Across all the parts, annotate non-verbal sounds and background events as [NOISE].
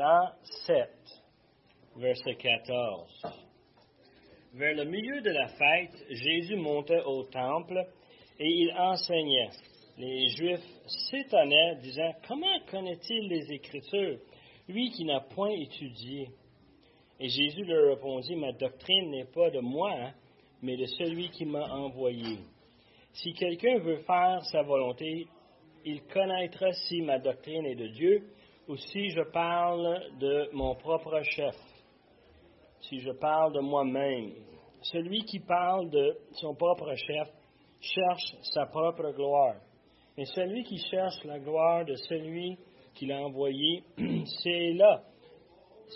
Jean 7, verset 14. Vers le milieu de la fête, Jésus montait au temple et il enseignait. Les Juifs s'étonnaient, disant, Comment connaît-il les Écritures, lui qui n'a point étudié Et Jésus leur répondit, Ma doctrine n'est pas de moi, hein, mais de celui qui m'a envoyé. Si quelqu'un veut faire sa volonté, il connaîtra si ma doctrine est de Dieu ou si je parle de mon propre chef, si je parle de moi-même. Celui qui parle de son propre chef cherche sa propre gloire. Mais celui qui cherche la gloire de celui qui l'a envoyé, [CLEARS THROAT] c'est là.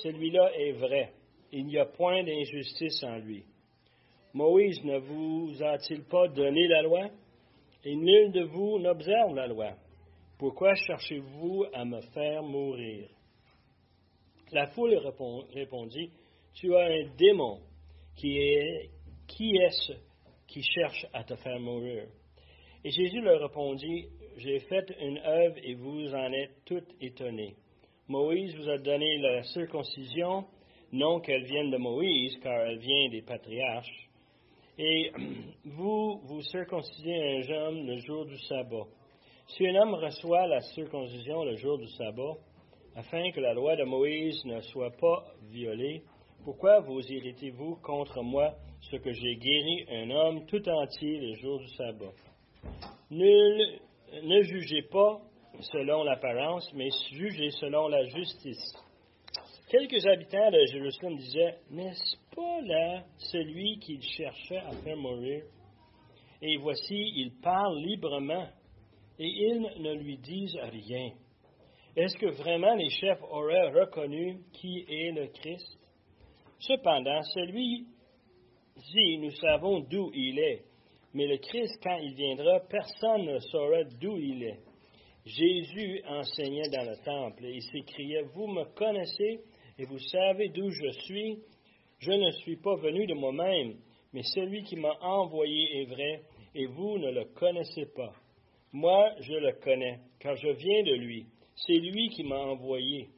Celui-là est vrai. Il n'y a point d'injustice en lui. Moïse ne vous a-t-il pas donné la loi? Et nul de vous n'observe la loi. Pourquoi cherchez-vous à me faire mourir? La foule répondit, Tu as un démon qui est qui est-ce qui cherche à te faire mourir? Et Jésus leur répondit, J'ai fait une œuvre et vous en êtes toutes étonnés. Moïse vous a donné la circoncision, non qu'elle vienne de Moïse, car elle vient des patriarches. Et [CLEARS THROAT] vous, vous circoncisez un jeune le jour du sabbat. Si un homme reçoit la circoncision le jour du sabbat, afin que la loi de Moïse ne soit pas violée, pourquoi vous irritez-vous contre moi ce que j'ai guéri un homme tout entier le jour du sabbat? Nul, ne jugez pas selon l'apparence, mais jugez selon la justice. Quelques habitants de Jérusalem disaient, N'est-ce pas là celui qu'il cherchait à faire mourir? Et voici, il parle librement, et ils ne lui disent rien. Est-ce que vraiment les chefs auraient reconnu qui est le Christ? Cependant, celui-ci, nous savons d'où il est, mais le Christ, quand il viendra, personne ne saura d'où il est. Jésus enseignait dans le temple et il s'écriait, Vous me connaissez et vous savez d'où je suis. Je ne suis pas venu de moi-même, mais celui qui m'a envoyé est vrai, et vous ne le connaissez pas. Moi, je le connais, car je viens de lui. C'est lui qui m'a envoyé.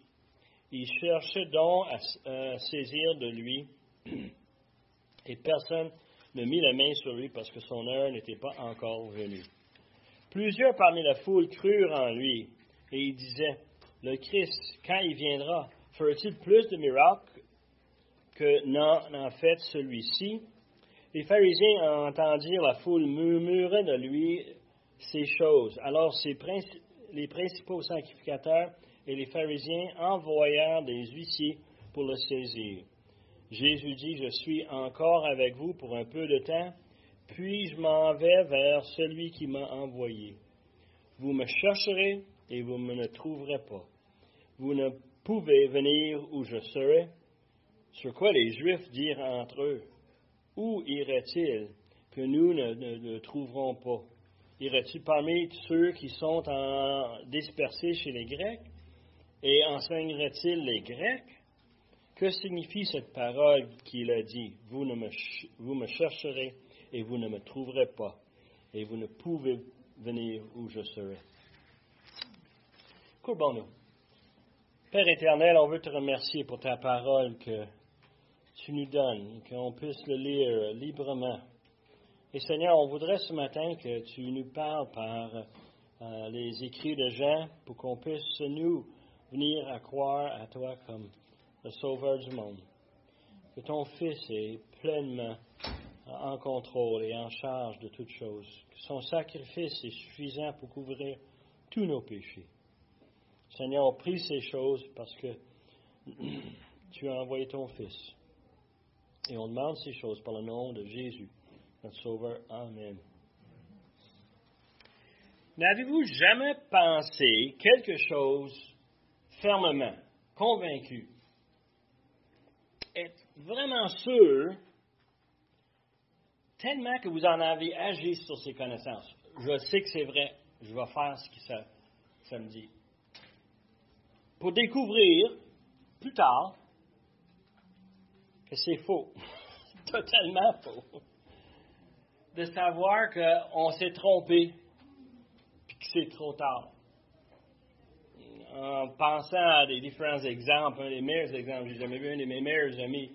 Il cherchait donc à, saisir de lui, [CLEARS THROAT] et personne ne mit la main sur lui parce que son heure n'était pas encore venue. Plusieurs parmi la foule crurent en lui, et ils disaient, le Christ, quand il viendra, fera-t-il plus de miracles que n'en fait celui-ci? Les pharisiens entendirent la foule murmurer de lui ces choses. Alors les principaux sacrificateurs et les pharisiens envoyèrent des huissiers pour le saisir. Jésus dit, je suis encore avec vous pour un peu de temps, puis je m'en vais vers celui qui m'a envoyé. Vous me chercherez et vous me ne trouverez pas. Vous ne pouvez venir où je serai. Sur quoi les Juifs dirent entre eux, Où irait-il que nous ne, le trouverons pas? Irait-il parmi ceux qui sont dispersés chez les Grecs? Et enseignerait-il les Grecs? Que signifie cette parole qu'il a dit? Vous, ne me chercherez et vous ne me trouverez pas, et vous ne pouvez venir où je serai. Courbons-nous. Père éternel, on veut te remercier pour ta parole que tu nous donnes, qu'on puisse le lire librement. Et Seigneur, on voudrait ce matin que tu nous parles par euh, les écrits de Jean pour qu'on puisse, nous, venir à croire à toi comme le Sauveur du monde. Que ton Fils est pleinement en contrôle et en charge de toutes choses. Que son sacrifice est suffisant pour couvrir tous nos péchés. Seigneur, on prie ces choses parce que [CLEARS THROAT] tu as envoyé ton Fils. Et on demande ces choses par le nom de Jésus, N'avez-vous jamais pensé quelque chose fermement, convaincu, être vraiment sûr, tellement que vous en avez agi sur ces connaissances? Je sais que c'est vrai, je vais faire ce que ça, ça me dit. Pour découvrir plus tard que c'est faux, [LAUGHS] totalement faux, de savoir qu'on s'est trompé, puis que c'est trop tard. En en pensant à des différents exemples, un des meilleurs exemples, j'ai jamais vu un de mes meilleurs amis,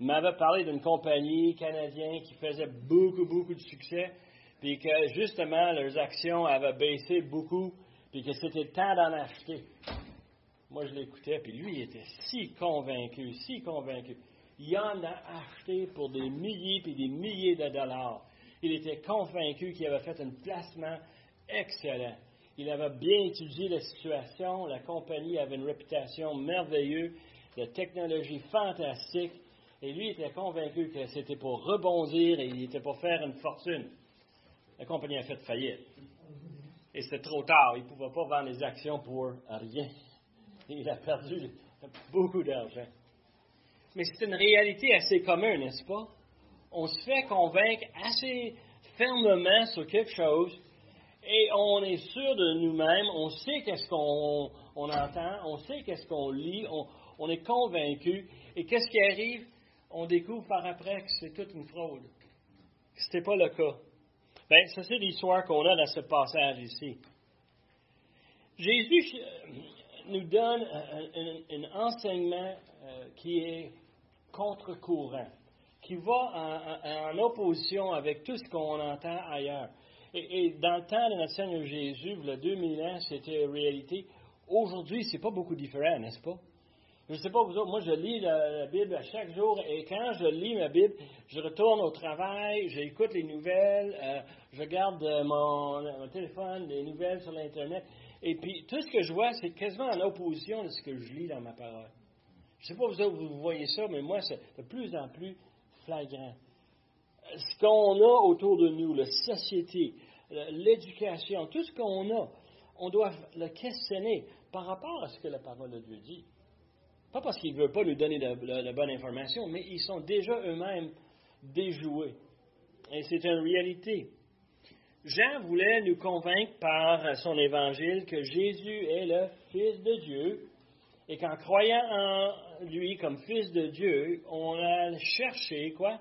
m'avait parlé d'une compagnie canadienne qui faisait beaucoup, beaucoup de succès, puis que justement leurs actions avaient baissé beaucoup, puis que c'était le temps d'en acheter. Moi, je l'écoutais, puis lui, il était si convaincu, si convaincu. Il en a acheté pour des milliers puis des milliers de dollars. Il était convaincu qu'il avait fait un placement excellent. Il avait bien étudié la situation. La compagnie avait une réputation merveilleuse, de technologie fantastique. Et lui était convaincu que c'était pour rebondir et il était pour faire une fortune. La compagnie a fait faillite. Et c'était trop tard. Il ne pouvait pas vendre les actions pour rien. Il a perdu beaucoup d'argent. Mais c'est une réalité assez commune, n'est-ce pas? On se fait convaincre assez fermement sur quelque chose et on est sûr de nous-mêmes, on sait qu'est-ce qu'on entend, on sait qu'est-ce qu'on lit, on, est convaincu. Et qu'est-ce qui arrive? On découvre par après que c'est toute une fraude. Ce n'était pas le cas. Bien, ça, c'est l'histoire qu'on a dans ce passage ici. Jésus euh, nous donne un, enseignement euh, qui est contre-courant, qui va en, opposition avec tout ce qu'on entend ailleurs. Et, dans le temps de notre Seigneur Jésus, a 2000 ans, c'était réalité. Aujourd'hui, c'est pas beaucoup différent, n'est-ce pas? Je ne sais pas vous autres, moi je lis la, Bible à chaque jour et quand je lis ma Bible, je retourne au travail, j'écoute les nouvelles, euh, je garde mon, mon, téléphone, les nouvelles sur l'Internet. Et puis tout ce que je vois, c'est quasiment en opposition de ce que je lis dans ma parole. Je ne sais pas vous autres, vous voyez ça, mais moi, c'est de plus en plus flagrant. Ce qu'on a autour de nous, la société, l'éducation, tout ce qu'on a, on doit le questionner par rapport à ce que la parole de Dieu dit. Pas parce qu'il ne veut pas nous donner de, de bonne information, mais ils sont déjà eux-mêmes déjoués. Et c'est une réalité. Jean voulait nous convaincre par son évangile que Jésus est le Fils de Dieu et qu'en croyant en lui comme Fils de Dieu, on a cherché quoi?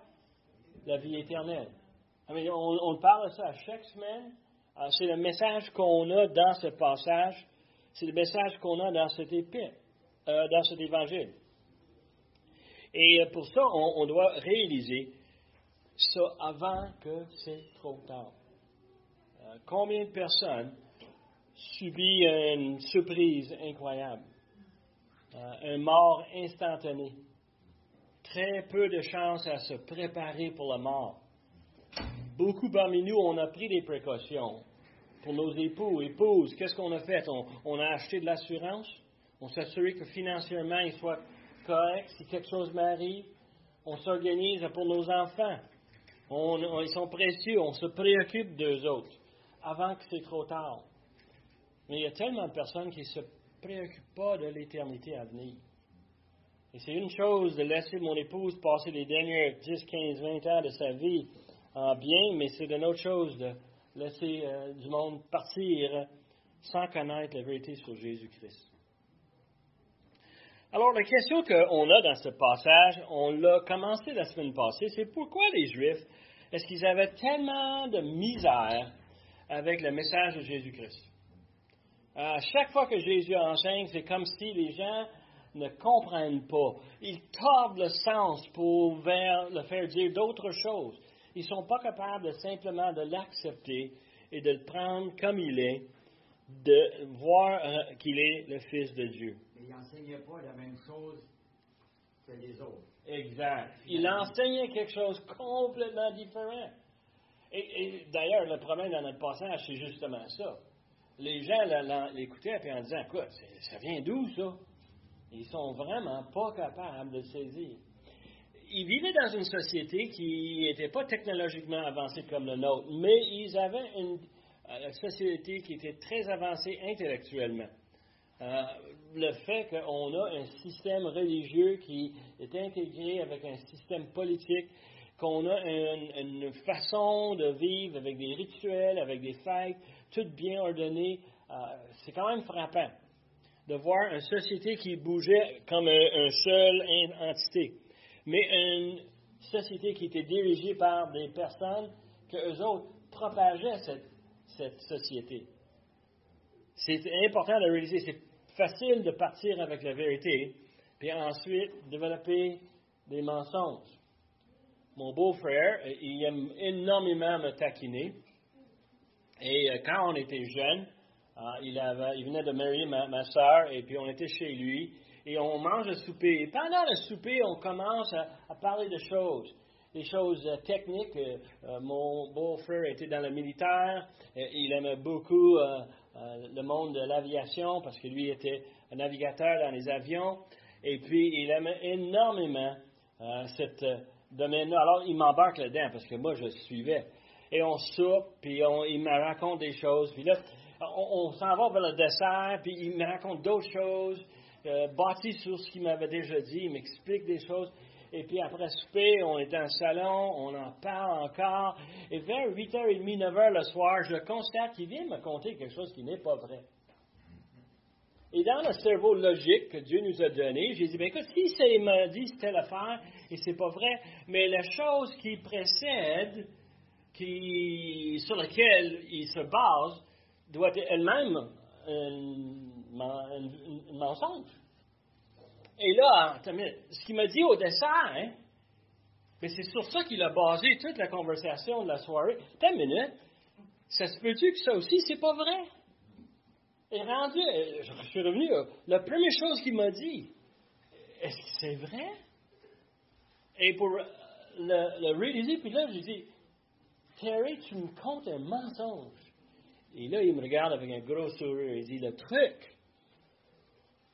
La vie éternelle. On, on, parle de ça chaque semaine. Ah, c'est le message qu'on a dans ce passage. C'est le message qu'on a dans cet épître, euh, dans cet évangile. Et pour ça, on doit réaliser ça avant que c'est trop tard. Euh, combien de personnes subissent une surprise incroyable, euh, un mort instantané, très peu de chances à se préparer pour la mort. Beaucoup parmi nous, on a pris des précautions pour nos époux, épouses. Qu'est-ce qu'on a fait? On, a acheté de l'assurance. On assuré que financièrement, ils soient corrects si quelque chose m'arrive. On s'organise pour nos enfants. ils sont précieux. On se préoccupe d'eux autres avant que c'est trop tard. Mais il y a tellement de personnes qui se préoccupent pas de l'éternité à venir. Et c'est une chose de laisser mon épouse passer les dernières 10, 15, 20 ans de sa vie en bien, mais c'est une autre chose de laisser euh, du monde partir sans connaître la vérité sur Jésus-Christ. Alors, la question qu'on a dans ce passage, on l'a commencé la semaine passée, c'est pourquoi les Juifs, est-ce qu'ils avaient tellement de misère avec le message de Jésus-Christ? À chaque fois que Jésus enseigne, c'est comme si les gens ne comprennent pas. Ils tordent le sens pour le faire dire d'autres choses. Ils ne sont pas capables simplement de l'accepter et de le prendre comme il est, de voir euh, qu'il est le Fils de Dieu. il n'enseignait pas la même chose que les autres. Exact. Il enseignait quelque chose complètement différent. Et, d'ailleurs, le problème dans notre passage, c'est justement ça. Les gens l'écoutaient et en disant, quoi, ça vient d'où ça? Ils sont vraiment pas capables de le saisir. Ils vivaient dans une société qui n'était pas technologiquement avancée comme la nôtre, mais ils avaient une, euh, société qui était très avancée intellectuellement. Euh, le fait qu'on a un système religieux qui est intégré avec un système politique qu'on a une, façon de vivre avec des rituels, avec des fêtes, tout bien ordonné. Euh, c'est quand même frappant de voir une société qui bougeait comme une seule entité, mais une société qui était dirigée par des personnes que eux autres propageaient cette, cette société. C'est important de réaliser, c'est facile de partir avec la vérité, puis ensuite développer des mensonges. Mon beau-frère, il aime énormément me taquiner. Et euh, quand on était jeune, euh, il, avait, il venait de marier ma, soeur, et puis on était chez lui, et on mange le souper. Et pendant le souper, on commence à, parler de choses des choses euh, techniques. Mon beau-frère était dans le militaire. il aimait beaucoup le monde de l'aviation parce que lui était un navigateur dans les avions. Et puis, il aimait énormément cette domaine-là. Alors, il m'embarque là-dedans parce que moi, je suivais. Et on soupe, puis il me raconte des choses. Puis là, on, s'en va vers le dessert, puis il me raconte d'autres choses, euh, bâties sur ce qu'il m'avait déjà dit. Il m'explique des choses. Et puis après souper, on est dans le salon, on en parle encore. Et vers 8h30, 9h le soir, je constate qu'il vient me conter quelque chose qui n'est pas vrai. Et dans le cerveau logique que Dieu nous a donné, j'ai dit, ben écoute, si ça m'a dit telle affaire et c'est pas vrai, mais la chose qui précède, qui, sur laquelle il se base, doit être elle-même un, mensonge. Et là, ce qu'il m'a dit au dessert, hein, mais c'est sur ça qu'il a basé toute la conversation de la soirée. T'as une minute, ça se peut-tu que ça aussi, c'est pas vrai? Et rendu, euh, je suis revenu, la première chose qu'il m'a dit, est-ce que c'est vrai? Et pour le, le réaliser, puis là, j'ai dit, Terry, tu me comptes un mensonge. Et là, il me regarde avec un gros sourire. Il dit, le truc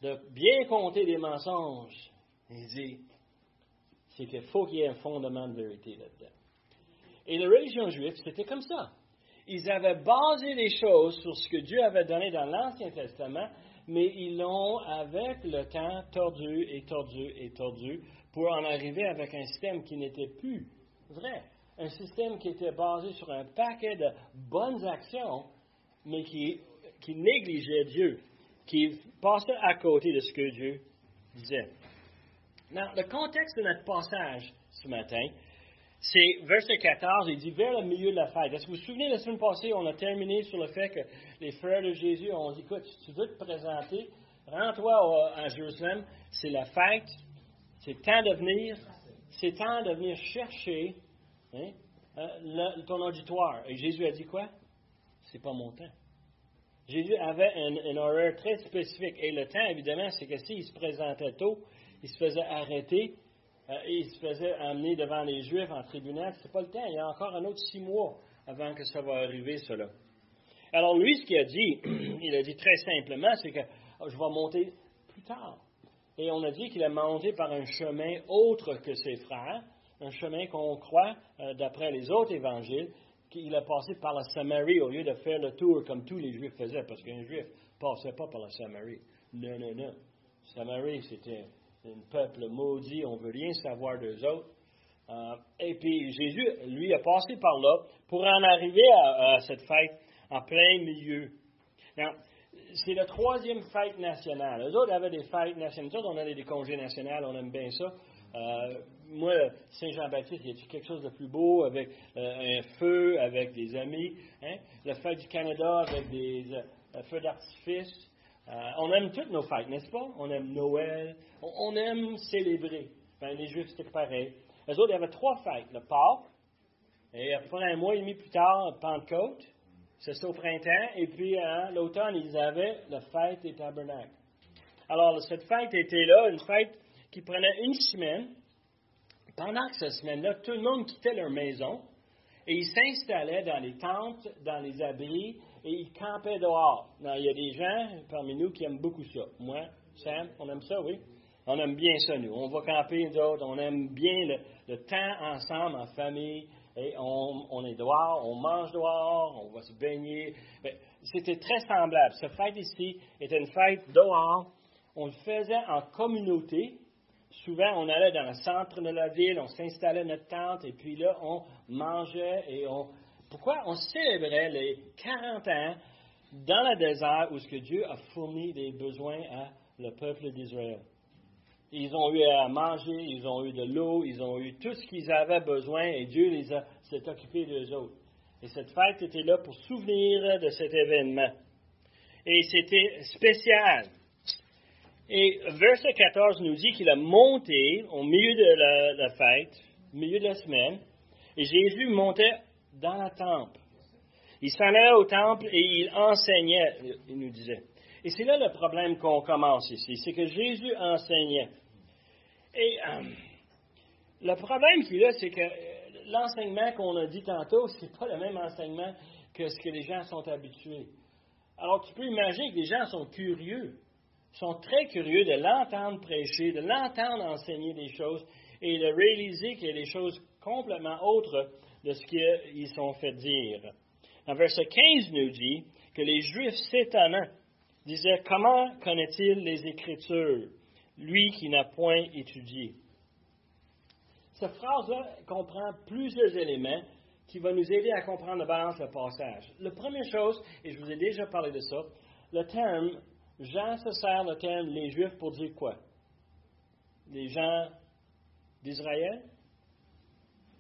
de bien compter des mensonges, il dit, c'est qu'il faut qu'il y ait un fondement de vérité là-dedans. Et la religion juive, c'était comme ça. Ils avaient basé les choses sur ce que Dieu avait donné dans l'Ancien Testament, mais ils l'ont, avec le temps, tordu et tordu et tordu pour en arriver avec un système qui n'était plus vrai. Un système qui était basé sur un paquet de bonnes actions, mais qui, négligeait Dieu, qui passait à côté de ce que Dieu disait. Dans le contexte de notre passage ce matin, c'est verset 14, il dit vers le milieu de la fête. Est-ce que vous vous souvenez, la semaine passée, on a terminé sur le fait que les frères de Jésus ont dit, écoute, tu veux te présenter, rends-toi à Jérusalem, c'est la fête, c'est temps de venir, c'est temps de venir chercher hein, euh, ton auditoire. Et Jésus a dit quoi? C'est pas mon temps. Jésus avait un, horaire très spécifique. Et le temps, évidemment, c'est que s'il se présentait tôt, il se faisait arrêter euh, il se faisait amener devant les Juifs en tribunal. C'est pas le temps. Il y a encore un autre six mois avant que ça va arriver, cela. Alors, lui, ce qu'il a dit, [CLEARS THROAT] il a dit très simplement, c'est que oh, je vais monter plus tard. Et on a dit qu'il a monté par un chemin autre que ses frères, un chemin qu'on croit, euh, d'après les autres évangiles, qu'il a passé par la Samarie au lieu de faire le tour comme tous les Juifs faisaient, parce qu'un Juif ne passait pas par la Samarie. Non, non, non. Samarie, c'était un peuple maudit, on ne veut rien savoir d'eux autres. Euh, et puis Jésus, lui, a passé par là pour en arriver à, cette fête en plein milieu. c'est la troisième fête nationale. Les autres avaient des fêtes nationales. Nous autres, on avait des congés nationaux, on aime bien ça. Euh, moi, Saint-Jean-Baptiste, y a quelque chose de plus beau avec euh, un feu, avec des amis? Hein? La fête du Canada avec des feux d'artifice. Euh, on aime toutes nos fêtes, n'est-ce pas? On aime Noël. On, aime célébrer. Ben, les Juifs, c'était pareil. Les autres, il y avait trois fêtes. Le Pâques, et après un mois et demi plus tard, Pentecôte. C'est au printemps. Et puis, hein, l'automne, ils avaient la fête des tabernacles. Alors, cette fête était là, une fête qui prenait une semaine. Pendant que cette semaine-là, tout le monde quittait leur maison et ils s'installaient dans les tentes, dans les abris, et ils campaient dehors. il y a des gens parmi nous qui aiment beaucoup ça. Moi, Sam, on aime ça, oui. On aime bien ça, nous. On va camper, d'autres. On aime bien le, temps ensemble, en famille. Et on, est dehors, on mange dehors, on va se baigner. C'était très semblable. Cette fête ici était une fête dehors. On le faisait en communauté. Souvent, on allait dans le centre de la ville, on s'installait notre tente, et puis là, on mangeait et on, pourquoi? On célébrait les 40 ans dans le désert où ce que Dieu a fourni des besoins à le peuple d'Israël. Ils ont eu à manger, ils ont eu de l'eau, ils ont eu tout ce qu'ils avaient besoin et Dieu s'est occupé d'eux autres. Et cette fête était là pour souvenir de cet événement. Et c'était spécial. Et verset 14 nous dit qu'il a monté au milieu de la, fête, au milieu de la semaine, et Jésus montait dans la temple. Il s'en allait au temple et il enseignait, il nous disait. Et c'est là le problème qu'on commence ici, c'est que Jésus enseignait. Et euh, le problème qu'il a, c'est que l'enseignement qu'on a dit tantôt, c'est pas le même enseignement que ce que les gens sont habitués. Alors tu peux imaginer que les gens sont curieux, sont très curieux de l'entendre prêcher, de l'entendre enseigner des choses et de réaliser qu'il y a des choses complètement autres de ce qu'ils sont fait dire. En verset 15 nous dit que les Juifs s'étonnant disaient Comment connaît-il les Écritures, lui qui n'a point étudié Cette phrase-là comprend plusieurs éléments qui vont nous aider à comprendre la balance le passage. La première chose, et je vous ai déjà parlé de ça, le terme, Jean se sert le terme les Juifs pour dire quoi? Les gens d'Israël?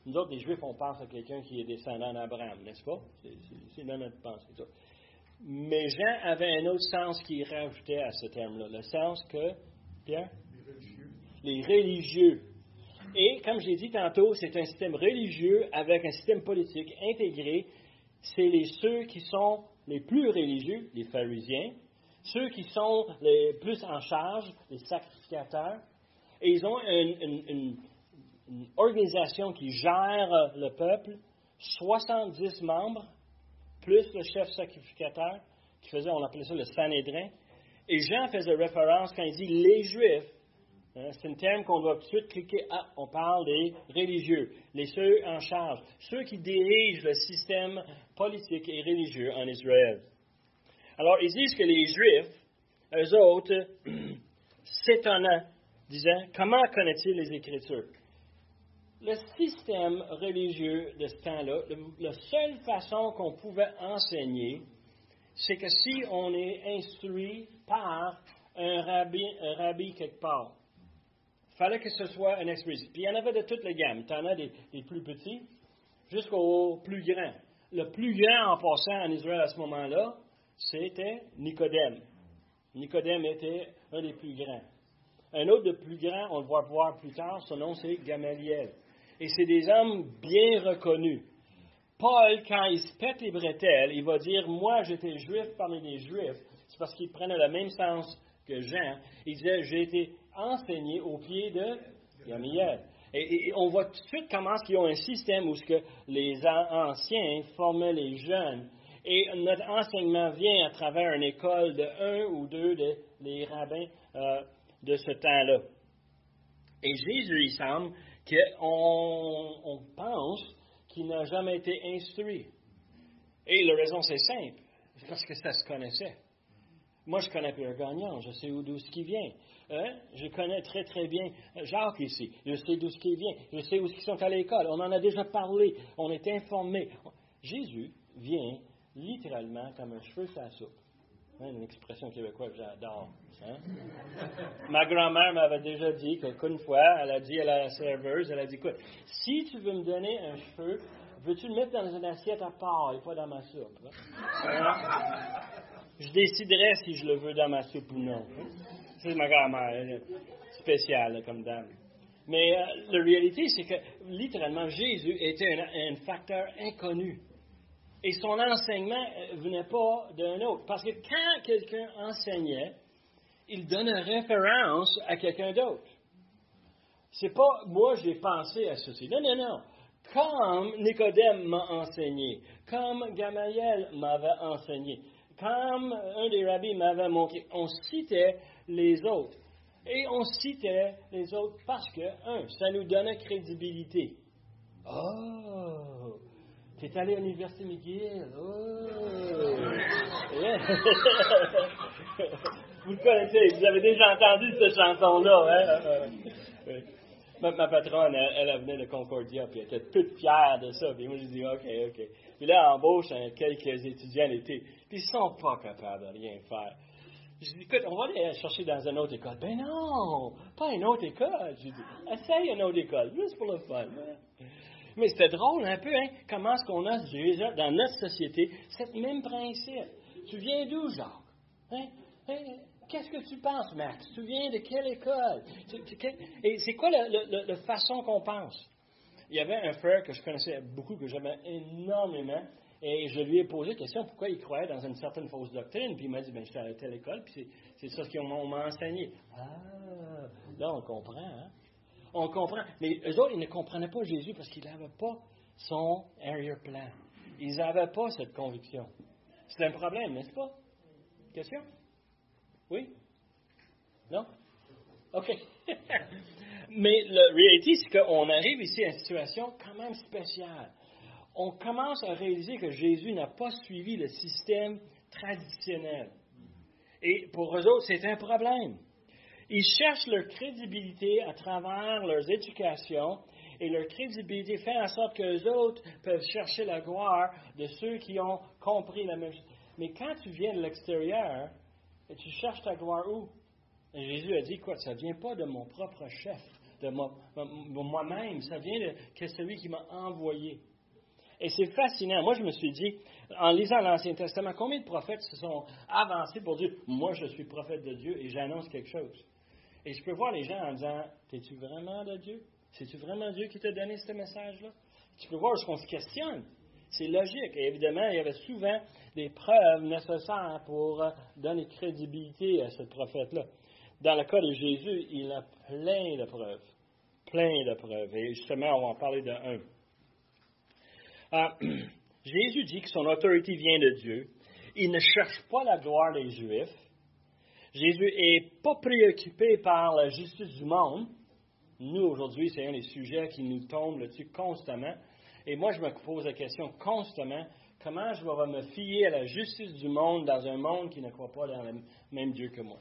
Nous autres, les Juifs, on pense à quelqu'un qui est descendant d'Abraham, n'est-ce pas? C'est dans notre pensée. Ça. Mais Jean avait un autre sens qu'il rajoutait à ce terme-là. Le sens que, Pierre? Les religieux. Les religieux. Et, comme j'ai dit tantôt, c'est un système religieux avec un système politique intégré. C'est les ceux qui sont les plus religieux, les pharisiens, ceux qui sont les plus en charge, les sacrificateurs, et ils ont une, organisation qui gère le peuple, 70 membres, plus le chef sacrificateur, qui faisait, on appelait ça le Sanhédrin. Et Jean faisait référence quand il dit les Juifs. Hein, c'est un terme qu'on doit tout de suite cliquer. Ah, on parle des religieux, les ceux en charge, ceux qui dirigent le système politique et religieux en Israël. Alors, ils disent que les Juifs, eux autres, [CLEARS THROAT] s'étonnant, disaient Comment connaît-il les Écritures? Le système religieux de ce temps-là, la seule façon qu'on pouvait enseigner, c'est que si on est instruit par un rabbi, un rabbi quelque part, fallait que ce soit un expérience. Puis il y en avait de toutes les gammes. Tu en as des, plus petits jusqu'aux plus grands. Le plus grand en passant en Israël à ce moment-là, c'était Nicodème. Nicodème était un des plus grands. Un autre de plus grand, on le va voir plus tard, son nom c'est Gamaliel. Et c'est des hommes bien reconnus. Paul, quand il se pète les bretelles, il va dire Moi, j'étais juif parmi les juifs. C'est parce qu'il prenait le même sens que Jean. Il disait J'ai été enseigné au pied de Gamaliel. Et, on voit tout de suite comment ils ont un système où ce que les anciens formaient les jeunes. Et notre enseignement vient à travers une école de un ou deux des rabbins euh, de ce temps-là. Et Jésus, il semble, qu'on on pense qu'il n'a jamais été instruit. Et la raison, c'est simple, parce que ça se connaissait. Moi, je connais Pierre Gagnon, je sais d'où ce qui vient. Hein? Je connais très, très bien Jacques ici. Je sais d'où ce qui vient. Je sais où ils sont à l'école. On en a déjà parlé. On est informé. Jésus vient littéralement comme un cheveu sur la soupe. Hein, une expression québécoise que j'adore. Hein? [LAUGHS] Ma grand-mère m'avait déjà dit qu'une fois, elle a dit à la serveuse, elle a dit, écoute, si tu veux me donner un cheveu, veux-tu le mettre dans une assiette à part et pas dans ma soupe? Hein? [LAUGHS] Je déciderai si je le veux dans ma soupe ou non. C'est ma grand-mère, spéciale comme dame. Mais euh, la réalité, c'est que littéralement, Jésus était un facteur inconnu et son enseignement ne euh, venait pas d'un autre. Parce que quand quelqu'un enseignait, il donnait référence à quelqu'un d'autre. C'est pas moi j'ai pensé à ceci. Non, non, non. Comme Nicodème m'a enseigné, comme Gamaliel m'avait enseigné, comme un des rabbis m'avait montré, on citait les autres. Et on citait les autres parce que, un, ça nous donnait crédibilité. Oh, T'es allé à l'Université McGill. Oh! [LAUGHS] vous le connaissez, vous avez déjà entendu cette chanson-là. Hein? Ma, patronne, elle, elle, venait de Concordia, puis elle était toute fière de ça. Puis moi, je dis, OK, OK. Puis là, elle embauche hein, quelques étudiants l'été, puis ils sont pas capables de rien faire. Je dis, écoute, on va aller chercher dans une autre école. Ben non, pas une autre école. Je dis, essaye une autre école, juste pour le fun. Hein. Mais c'était drôle un peu, hein? Comment est-ce qu'on a déjà dans notre société cette même principe? Tu viens d'où, Jacques? Hein? hein? Qu'est-ce que tu penses, Max? Tu viens de quelle école? Et c'est quoi la, façon qu'on pense? Il y avait un frère que je connaissais beaucoup, que j'aimais énormément, et je lui ai posé la question pourquoi il croyait dans une certaine fausse doctrine? Puis il m'a dit ben, arrêté à l'école, puis c'est ça qu'on m'a enseigné. Ah, là, on comprend, hein? On comprend. Mais eux autres, ils ne comprenaient pas Jésus parce qu'ils n'avaient pas son area plan. Ils n'avaient pas cette conviction. C'est un problème, n'est-ce pas? Question? Oui? Non? OK. [LAUGHS] Mais la réalité, c'est qu'on arrive ici à une situation quand même spéciale. On commence à réaliser que Jésus n'a pas suivi le système traditionnel. Et pour eux autres, c'est un problème. Ils cherchent leur crédibilité à travers leurs éducations et leur crédibilité fait en sorte que les autres peuvent chercher la gloire de ceux qui ont compris la même chose. Mais quand tu viens de l'extérieur, tu cherches ta gloire où? Jésus a dit, quoi, ça ne vient pas de mon propre chef, de moi-même, ça vient de celui qui m'a envoyé. Et c'est fascinant. Moi, je me suis dit, en lisant l'Ancien Testament, combien de prophètes se sont avancés pour dire, moi, je suis prophète de Dieu et j'annonce quelque chose? Et je peux voir les gens en disant, es-tu vraiment de Dieu? C'est-tu vraiment Dieu qui t'a donné ce message-là? Tu peux voir ce qu'on se questionne. C'est logique. Évidemment, il y avait souvent des preuves nécessaires pour euh, donner crédibilité à ce prophète-là. Dans le cas de Jésus, il a plein de preuves. Plein de preuves. Et justement, on va en parler d'un. Ah, [CLEARS THROAT] Jésus dit que son autorité vient de Dieu. Il ne cherche pas la gloire des Juifs. Jésus n'est pas préoccupé par la justice du monde. Nous, aujourd'hui, c'est un des sujets qui nous tombe là-dessus constamment. Et moi, je me pose la question constamment, comment je vais me fier à la justice du monde dans un monde qui ne croit pas dans le même Dieu que moi?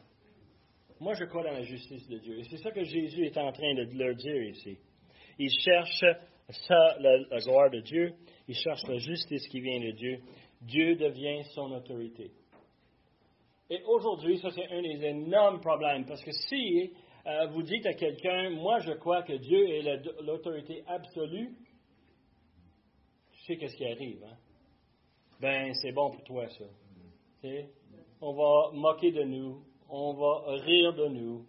Moi, je crois dans la justice de Dieu. Et c'est ça que Jésus est en train de leur dire ici. Il cherche ça, la, gloire de Dieu. Il cherche la justice qui vient de Dieu. Dieu devient son autorité. Et aujourd'hui, ça c'est un des énormes problèmes. Parce que si euh, vous dites à quelqu'un, moi je crois que Dieu est l'autorité absolue, tu sais qu'est-ce qui arrive, hein? Ben, c'est bon pour toi, ça. On va moquer de nous, on va rire de nous,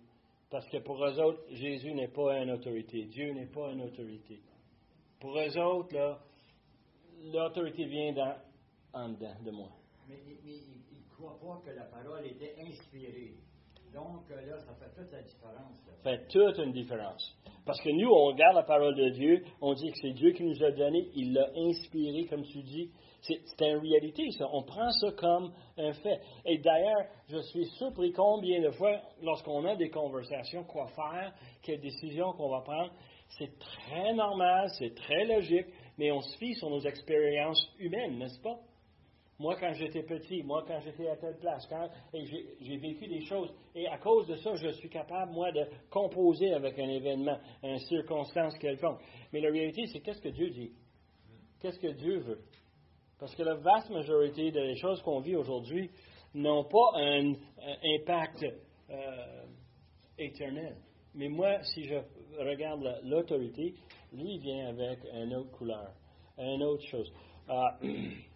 parce que pour eux autres, Jésus n'est pas une autorité, Dieu n'est pas une autorité. Pour eux autres, l'autorité vient en dedans de moi. Mais croient pas que la parole était inspirée. Donc là, ça fait toute la différence. Ça fait toute une différence. Parce que nous, on regarde la parole de Dieu, on dit que c'est Dieu qui nous a donné, il l'a inspiré, comme tu dis. C'est une réalité, ça. On prend ça comme un fait. Et d'ailleurs, je suis surpris combien de fois, lorsqu'on a des conversations, quoi faire, quelle décision qu'on va prendre, c'est très normal, c'est très logique, mais on se fie sur nos expériences humaines, n'est-ce pas? Moi, quand j'étais petit, moi, quand j'étais à telle place, j'ai vécu des choses, et à cause de ça, je suis capable, moi, de composer avec un événement, une circonstance quelconque. Mais la réalité, c'est qu'est-ce que Dieu dit? Qu'est-ce que Dieu veut? Parce que la vaste majorité des choses qu'on vit aujourd'hui n'ont pas un, impact euh, éternel. Mais moi, si je regarde l'autorité, lui vient avec une autre couleur, une autre chose. Ah, [CLEARS THROAT]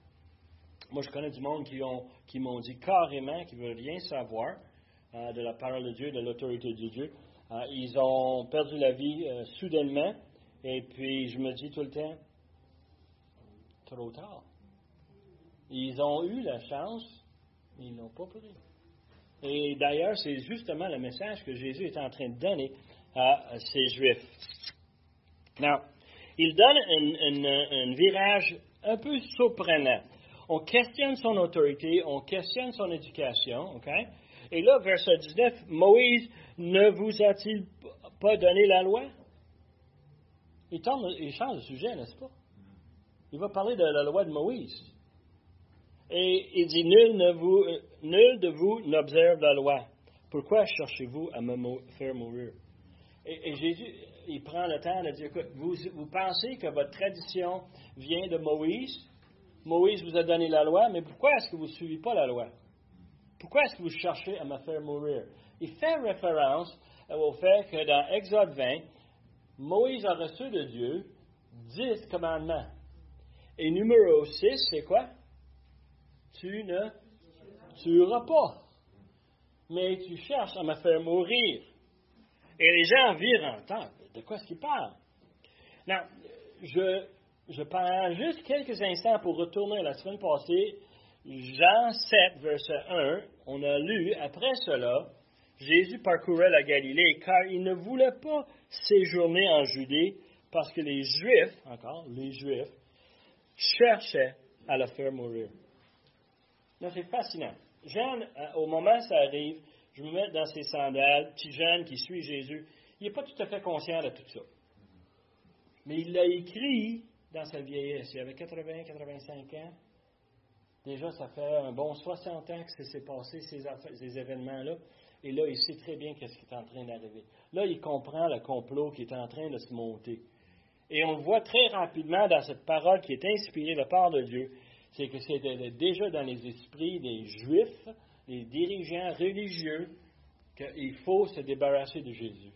moi, je connais du monde qui, ont, qui m'ont dit carrément qu'ils ne veulent rien savoir euh, de la parole de Dieu, de l'autorité de Dieu. Euh, ils ont perdu la vie euh, soudainement, et puis je me dis tout le temps, trop tard. Ils ont eu la chance, mais ils n'ont pas pris. Et d'ailleurs, c'est justement le message que Jésus est en train de donner à ces Juifs. Now, il donne un, virage un peu surprenant. On questionne son autorité, on questionne son éducation, OK? Et là, verset 19, Moïse ne vous a-t-il pas donné la loi? Il, il change de sujet, n'est-ce pas? Il va parler de la loi de Moïse. Et il dit, nul, de vous n'observe la loi. Pourquoi cherchez-vous à me faire mourir? Et, Jésus, il prend le temps de dire, écoute, vous, vous pensez que votre tradition vient de Moïse? Moïse vous a donné la loi, mais pourquoi est-ce que vous ne suivez pas la loi? Pourquoi est-ce que vous cherchez à me faire mourir? Il fait référence au fait que dans Exode 20, Moïse a reçu de Dieu dix commandements. Et numéro 6, c'est quoi? tu ne tueras pas. mais tu cherches à me faire mourir. Et les gens virent en temps. De quoi est-ce qu'il parle? Je, je prends juste quelques instants pour retourner à la semaine passée. Jean 7, verset 1, on a lu, après cela, Jésus parcourait la Galilée car il ne voulait pas séjourner en Judée parce que les Juifs, encore, les Juifs, cherchaient à le faire mourir. c'est fascinant. Jean, euh, au moment où ça arrive, je me mets dans ses sandales, petit Jean qui suit Jésus, il n'est pas tout à fait conscient de tout ça. Mais il l'a écrit dans sa vieillesse. Il avait 80, 85 ans. Déjà, ça fait un bon 60 ans que s'est passé ces, ces événements-là. Et là, il sait très bien qu'est-ce qui est en train d'arriver. Là, il comprend le complot qui est en train de se monter. Et on le voit très rapidement dans cette parole qui est inspirée de part de Dieu. C'est que c'était déjà dans les esprits des Juifs, des dirigeants religieux, qu'il faut se débarrasser de Jésus.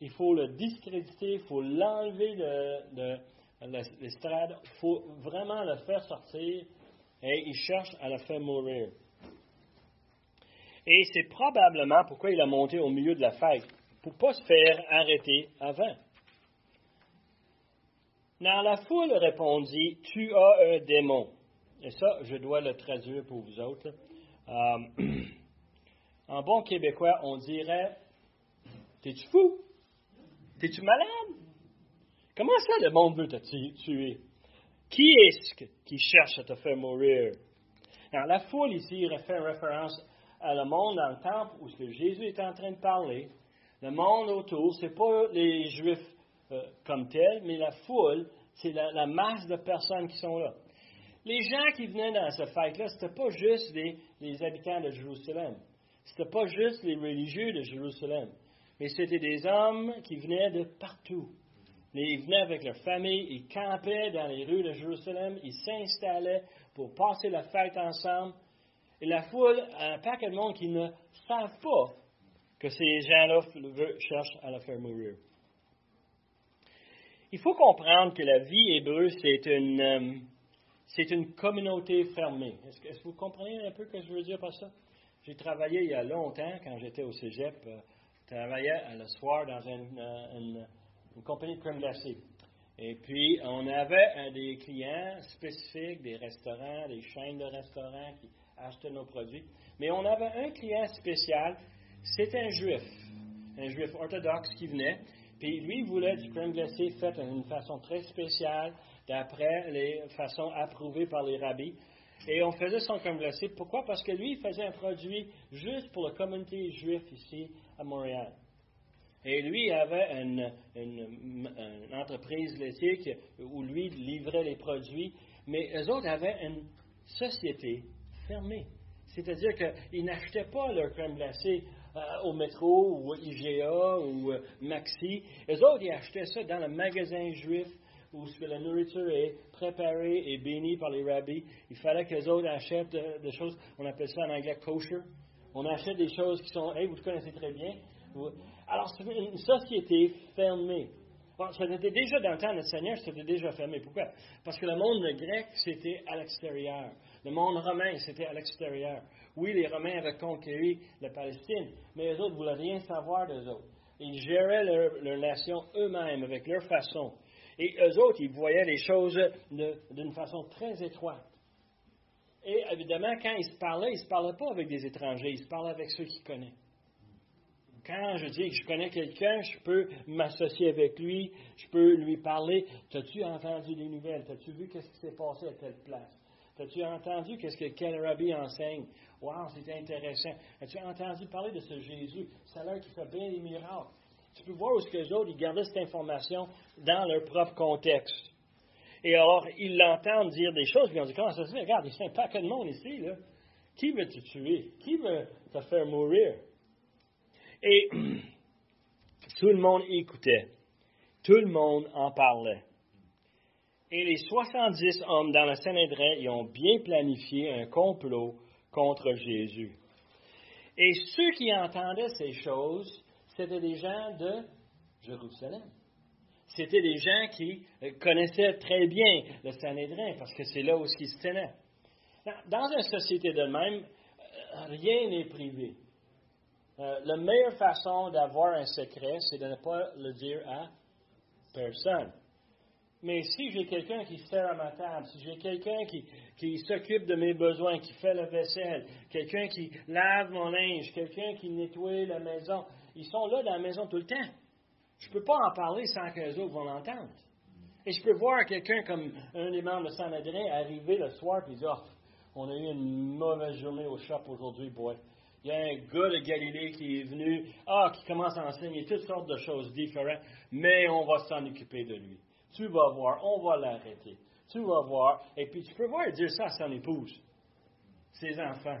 Il faut le discréditer, il faut l'enlever de, l'estrade, il faut vraiment le faire sortir et il cherche à le faire mourir. Et c'est probablement pourquoi il a monté au milieu de la fête, pour ne pas se faire arrêter avant. Dans la foule répondit, Tu as un démon. Et ça, je dois le traduire pour vous autres. Euh, [CLEARS THROAT] en bon québécois, on dirait T'es-tu fou? T'es-tu malade? Comment ça le monde veut te tuer? Qui est-ce qui cherche à te faire mourir? Dans la foule ici, fait référence à le monde dans le temple où Jésus est en train de parler. Le monde autour, ce n'est pas les Juifs euh, comme tels, mais la foule, c'est la, masse de personnes qui sont là. Les gens qui venaient dans cette fête-là, ce pas juste les, habitants de Jérusalem. Ce pas juste les religieux de Jérusalem. Mais c'était des hommes qui venaient de partout. Ils venaient avec leur famille, ils campaient dans les rues de Jérusalem, ils s'installaient pour passer la fête ensemble. Et la foule, un paquet de monde qui ne savent pas que ces gens-là cherchent à la faire mourir. Il faut comprendre que la vie hébreu, c'est une, euh, une communauté fermée. Est-ce que, vous comprenez un peu ce que je veux dire par ça? J'ai travaillé il y a longtemps, quand j'étais au cégep, euh, je travaillais le soir dans une, euh, une, compagnie de crème glacée. Et puis, on avait des clients spécifiques, des restaurants, des chaînes de restaurants qui achetaient nos produits. Mais on avait un client spécial, c'était un juif, un juif orthodoxe qui venait. Puis lui voulait du crème glacé fait d'une façon très spéciale, d'après les façons approuvées par les rabbis. Et on faisait son crème glacé. Pourquoi? Parce que lui, il faisait un produit juste pour la communauté juive ici à Montréal. Et lui avait une, entreprise laitière où lui livrait les produits, mais eux autres avaient une société fermée. C'est-à-dire qu'ils n'achetaient pas leur crème glacée euh, au métro ou IGA ou euh, Maxi. Les autres, ils achetaient ça dans le magasin juif où la nourriture est préparée et bénie par les rabbis. Il fallait que les autres achètent euh, des choses, on appelle ça en anglais kosher. On achète des choses qui sont, hey, vous connaissez très bien. Alors, c'est une société fermée. Bon, c'était déjà dans le temps de notre Seigneur, c'était déjà fermé. Pourquoi? Parce que le monde grec, c'était à l'extérieur. Le monde romain, c'était à l'extérieur. Oui, les Romains avaient conquéri la Palestine, mais les autres ne voulaient rien savoir d'eux autres. Ils géraient leur, nation eux-mêmes, avec leur façon. Et eux autres, ils voyaient les choses d'une façon très étroite. Et évidemment, quand ils se parlaient, ils ne se parlaient pas avec des étrangers, ils se parlaient avec ceux qu'ils connaissent. Quand je dis que je connais quelqu'un, je peux m'associer avec lui, je peux lui parler. T'as-tu entendu des nouvelles? T'as-tu vu qu'est-ce qui s'est passé à telle place? As-tu entendu qu'est-ce que quel rabbi enseigne? Wow, c'est intéressant. As-tu entendu parler de ce Jésus? C'est là qui fait bien des miracles. Tu peux voir où ce que les autres, ils gardaient cette information dans leur propre contexte. Et alors, ils l'entendent dire des choses, puis ils ont dit, comment ça se fait? Regarde, il y a un paquet de monde ici, là. Qui veut te tuer? Qui veut te faire mourir? Et [CLEARS THROAT] tout le monde écoutait. Tout le monde en parlait. Et les 70 hommes dans le Sanhédrin y ont bien planifié un complot contre Jésus. Et ceux qui entendaient ces choses, c'était des gens de Jérusalem. C'était des gens qui connaissaient très bien le Sanhédrin, parce que c'est là où ils se tenaient. Dans une société de même, rien n'est privé. Euh, la meilleure façon d'avoir un secret, c'est de ne pas le dire à personne. Mais si j'ai quelqu'un qui sert à ma table, si j'ai quelqu'un qui, qui s'occupe de mes besoins, qui fait la vaisselle, quelqu'un qui lave mon linge, quelqu'un qui nettoie la maison, ils sont là dans la maison tout le temps. Je ne peux pas en parler sans que les autres vont l'entendre. Et je peux voir quelqu'un comme un des membres de Sanhedrin arriver le soir et dire oh, On a eu une mauvaise journée au shop aujourd'hui, boy. Il y a un gars de Galilée qui est venu, ah, qui commence à enseigner toutes sortes de choses différentes, mais on va s'en occuper de lui. Tu vas voir, on va l'arrêter. Tu vas voir. Et puis tu peux voir dire ça à son épouse, ses enfants.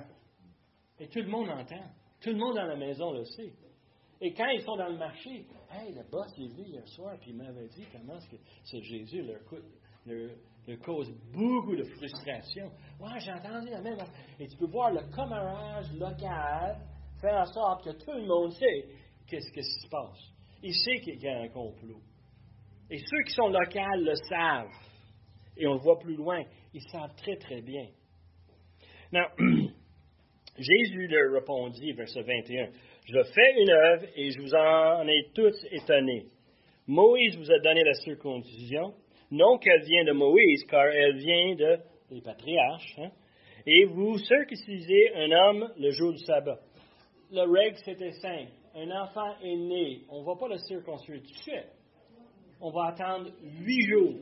Et tout le monde entend. Tout le monde dans la maison le sait. Et quand ils sont dans le marché, hey, le boss est venu hier soir, puis il m'avait dit comment est-ce que ce Jésus leur, leur, cause beaucoup de frustration. Ouais, j'ai entendu la même Et tu peux voir le commérage local faire en sorte que tout le monde sait qu'est-ce qui se passe. Il sait qu'il y a un complot. Et ceux qui sont locaux le savent. Et on le voit plus loin. Ils savent très, très bien. Now, [CLEARS THROAT] Jésus leur répondit, verset 21, Je fais une œuvre et je vous en ai tous étonnés. Moïse vous a donné la circoncision, non qu'elle vient de Moïse, car elle vient de, des patriarches. Hein. Et vous circoncisez un homme le jour du sabbat. La règle, c'était simple. Un enfant est né, on ne va pas le circoncire tout de suite on va attendre huit jours.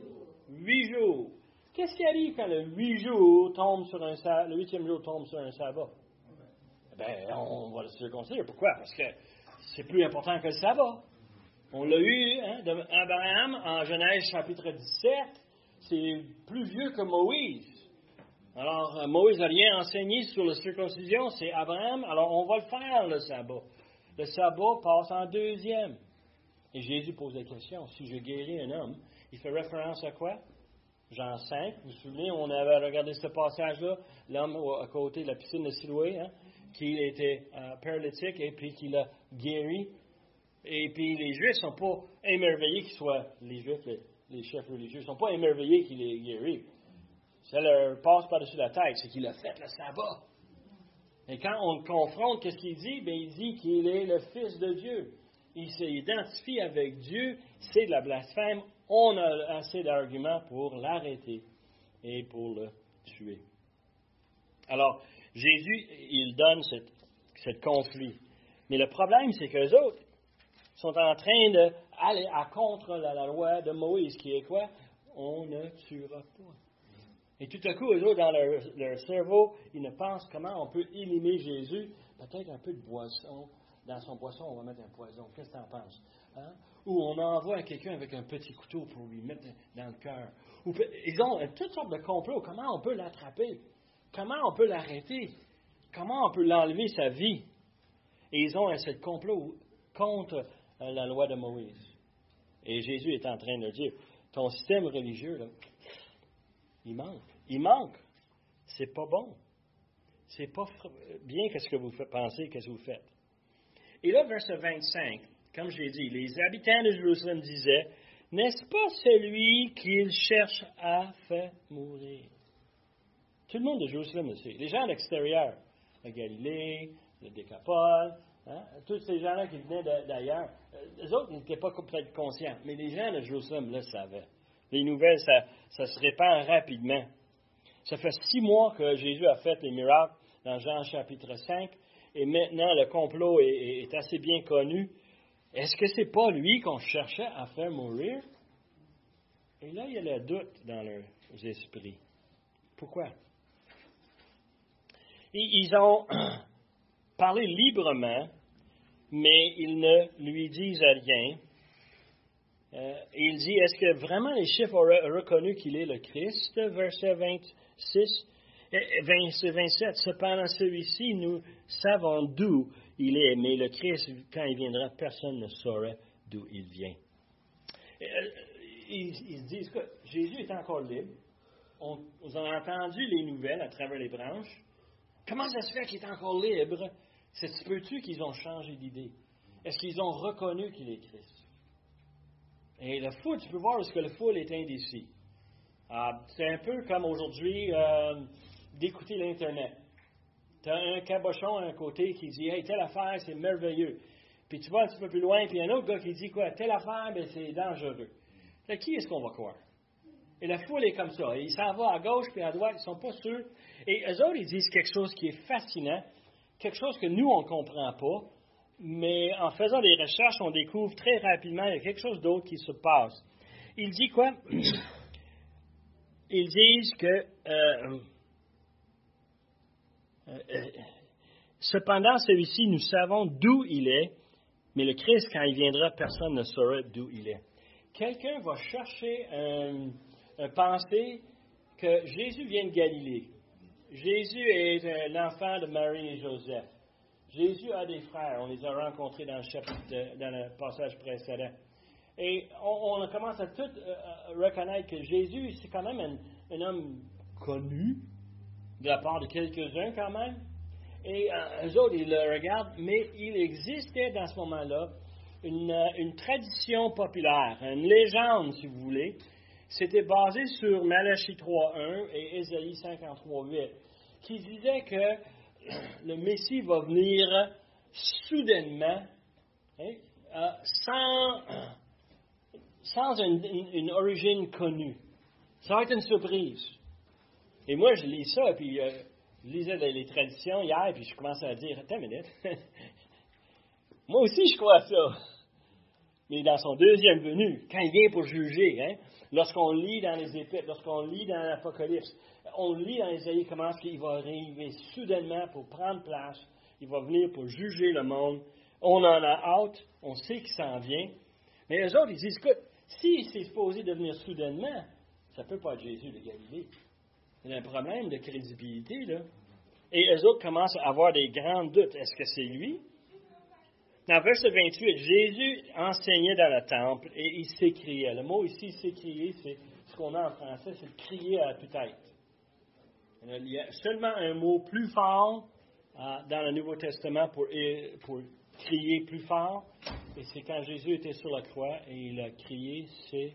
Huit jours. Qu'est-ce qui arrive quand le le huitième jour tombe sur un sabbat? Ben, on va le circoncire. Pourquoi? Parce que c'est plus important que le sabbat. On l'a eu, hein, d'Abraham en Genèse chapitre 17. C'est plus vieux que Moïse. Alors, euh, Moïse n'a rien enseigné sur la circoncision, c'est Abraham. Alors, on va le faire, le sabbat. Le sabbat passe en deuxième. Et Jésus pose la question, si je guéris un homme, il fait référence à quoi? Jean 5, vous vous souvenez, on avait regardé ce passage-là, l'homme à côté de la piscine de Siloué, hein, qui était euh, paralytique et puis qui l'a guéri. Et puis les Juifs ne sont pas émerveillés qu'il soit, les Juifs, les, chefs religieux, ne sont pas émerveillés qu'il ait guéri. Ça leur passe par-dessus la tête, c'est qu'il a fait le sabbat. Et quand on le confronte, qu'est-ce qu'il dit? Bien, il dit qu'il est le Fils de Dieu il s'identifie avec Dieu, c'est de la blasphème. On a assez d'arguments pour l'arrêter et pour le tuer. Alors, Jésus, il donne ce conflit. Mais le problème, c'est que les autres sont en train d'aller à contre la, loi de Moïse, qui est quoi? On ne tuera pas. Et tout à coup, eux autres, dans leur, cerveau, ils ne pensent comment on peut éliminer Jésus. Peut-être un peu de boisson, dans son poisson, on va mettre un poison. Qu'est-ce que tu en penses? Hein? Ou on envoie quelqu'un avec un petit couteau pour lui mettre dans le cœur. Ils ont toutes sortes de complots. Comment on peut l'attraper? Comment on peut l'arrêter? Comment on peut l'enlever sa vie? Et ils ont un seul complot contre la loi de Moïse. Et Jésus est en train de dire, ton système religieux, là, il manque. Il manque. C'est pas bon. C'est pas bien qu'est-ce que vous pensez, qu'est-ce que vous faites. Et là, verset 25, comme j'ai dit, les habitants de Jérusalem disaient, N'est-ce pas celui qu'ils cherchent à faire mourir? Tout le monde de Jérusalem le sait. Les gens à l'extérieur, la Galilée, le Décapole, hein, tous ces gens-là qui venaient d'ailleurs, euh, les autres n'étaient pas complètement conscients, mais les gens de Jérusalem le savaient. Les nouvelles, ça, ça se répand rapidement. Ça fait six mois que Jésus a fait les miracles dans Jean chapitre 5 et maintenant le complot est, assez bien connu, est-ce que c'est pas lui qu'on cherchait à faire mourir? Et là, il y a le doute dans leurs esprits. Pourquoi? ils ont [CLEARS THROAT] parlé librement, mais ils ne lui disent rien. Euh, il dit, est-ce que vraiment les chiffres auraient reconnu qu'il est le Christ? Verset 26. Verset 27, cependant celui-ci, nous savons d'où il est, mais le Christ, quand il viendra, personne ne saurait d'où il vient. Euh, ils, se disent que Jésus est encore libre. On, on, a entendu les nouvelles à travers les branches. Comment ça se fait qu'il est encore libre? C'est peux-tu qu'ils ont changé d'idée? Est-ce qu'ils ont reconnu qu'il est Christ? Et le fou, tu peux voir est-ce que le fou est indécis. Ah, c'est un peu comme aujourd'hui, euh, d'écouter l'Internet. Tu as un cabochon à un côté qui dit Hey, telle affaire, c'est merveilleux. Puis tu vas un petit peu plus loin, puis y a un autre gars qui dit quoi? Telle affaire, ben, c'est dangereux. Là, qui est-ce qu'on va croire? Et la foule est comme ça. il s'en va à gauche puis à droite, ils ne sont pas sûrs. Et eux autres, ils disent quelque chose qui est fascinant, quelque chose que nous, on ne comprend pas. Mais en faisant des recherches, on découvre très rapidement qu'il y a quelque chose d'autre qui se passe. Il dit quoi? [CLEARS THROAT] Ils disent que euh, euh, euh, cependant, celui-ci, nous savons d'où il est, mais le Christ, quand il viendra, personne ne saura d'où il est. Quelqu'un va chercher un, pensée que Jésus vient de Galilée. Jésus est l'enfant de Marie et Joseph. Jésus a des frères. On les a rencontrés dans le chapitre, dans le passage précédent. Et on, commence à tout euh, reconnaître que Jésus, c'est quand même un, homme connu, de la part de quelques-uns quand même. Et euh, eux autres, ils le regardent, mais il existait dans ce moment-là euh, une, tradition populaire, une légende, si vous voulez. C'était basé sur Malachie 3.1 et Ésaïe 53.8, qui disait que [CLEARS THROAT] le Messie va venir soudainement, hein, euh, sans, [CLEARS THROAT] une, origine connue. Ça va être une surprise. Et moi, je lis ça, puis euh, je lisais les, traditions hier, puis je commençais à dire, attends une minute, [LAUGHS] moi aussi je crois ça. Mais dans son deuxième venue, quand il vient pour juger, hein, lorsqu'on lit dans les Épîtres, lorsqu'on lit dans l'Apocalypse, on lit dans Isaïe comment qu'il va arriver soudainement pour prendre place, il va venir pour juger le monde. On en a hâte, on sait qu'il s'en vient. Mais eux autres, ils disent, écoute, si c'est supposé de venir soudainement, ça ne peut pas être Jésus de Galilée. Il y a un problème de crédibilité, là. Et eux autres commencent à avoir des grands doutes. Est-ce que c'est lui? Dans verset 28, Jésus enseignait dans le temple et il s'écriait. Le mot ici, s'écrier, c'est ce qu'on a en français, c'est crier à toute-tête. Il y a seulement un mot plus fort euh, dans le Nouveau Testament pour, crier plus fort, et c'est quand Jésus était sur la croix et il a crié, c'est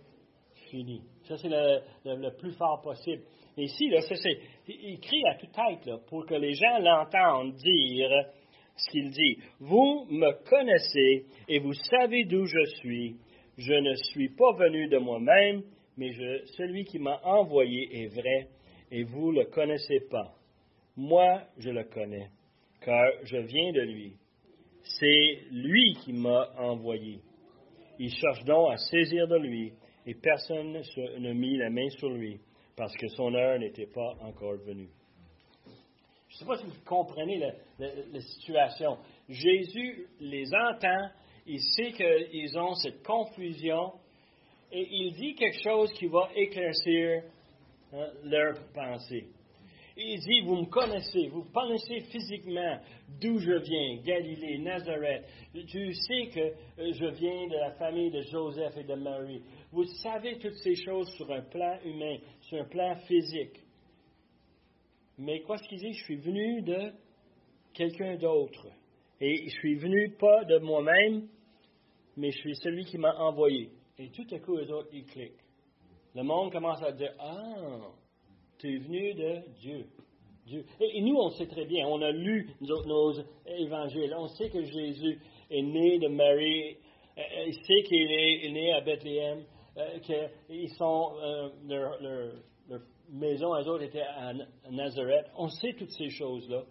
fini. Ça, c'est le, plus fort possible. Et ici, là, c'est, il crie à toute tête là, pour que les gens l'entendent dire ce qu'il dit. Vous me connaissez et vous savez d'où je suis. Je ne suis pas venu de moi-même, mais celui qui m'a envoyé est vrai et vous ne le connaissez pas. Moi, je le connais, car je viens de lui. C'est lui qui m'a envoyé. Il cherche donc à saisir de lui, et personne ne mit la main sur lui, parce que son heure n'était pas encore venue. Je ne sais pas si vous comprenez la, situation. Jésus les entend, il sait qu'ils ont cette confusion, et il dit quelque chose qui va éclaircir hein, leur pensée. Il dit, vous me connaissez, vous connaissez physiquement d'où je viens, Galilée, Nazareth. Tu sais que euh, je viens de la famille de Joseph et de Marie. Vous savez toutes ces choses sur un plan humain, sur un plan physique. Mais quoi ce qu'il dit? Je suis venu de quelqu'un d'autre. Et je suis venu pas de moi-même, mais je suis celui qui m'a envoyé. Et tout à coup, les autres, ils cliquent. Le monde commence à dire, ah, tu es venu de Dieu. Dieu. Et, nous, on sait très bien, on a lu nos, évangiles, on sait que Jésus est né de Marie, euh, euh, il sait qu'il est, né à Bethléem, euh, qu'ils sont, leur, maison, eux autres, était à Nazareth. On sait toutes ces choses-là.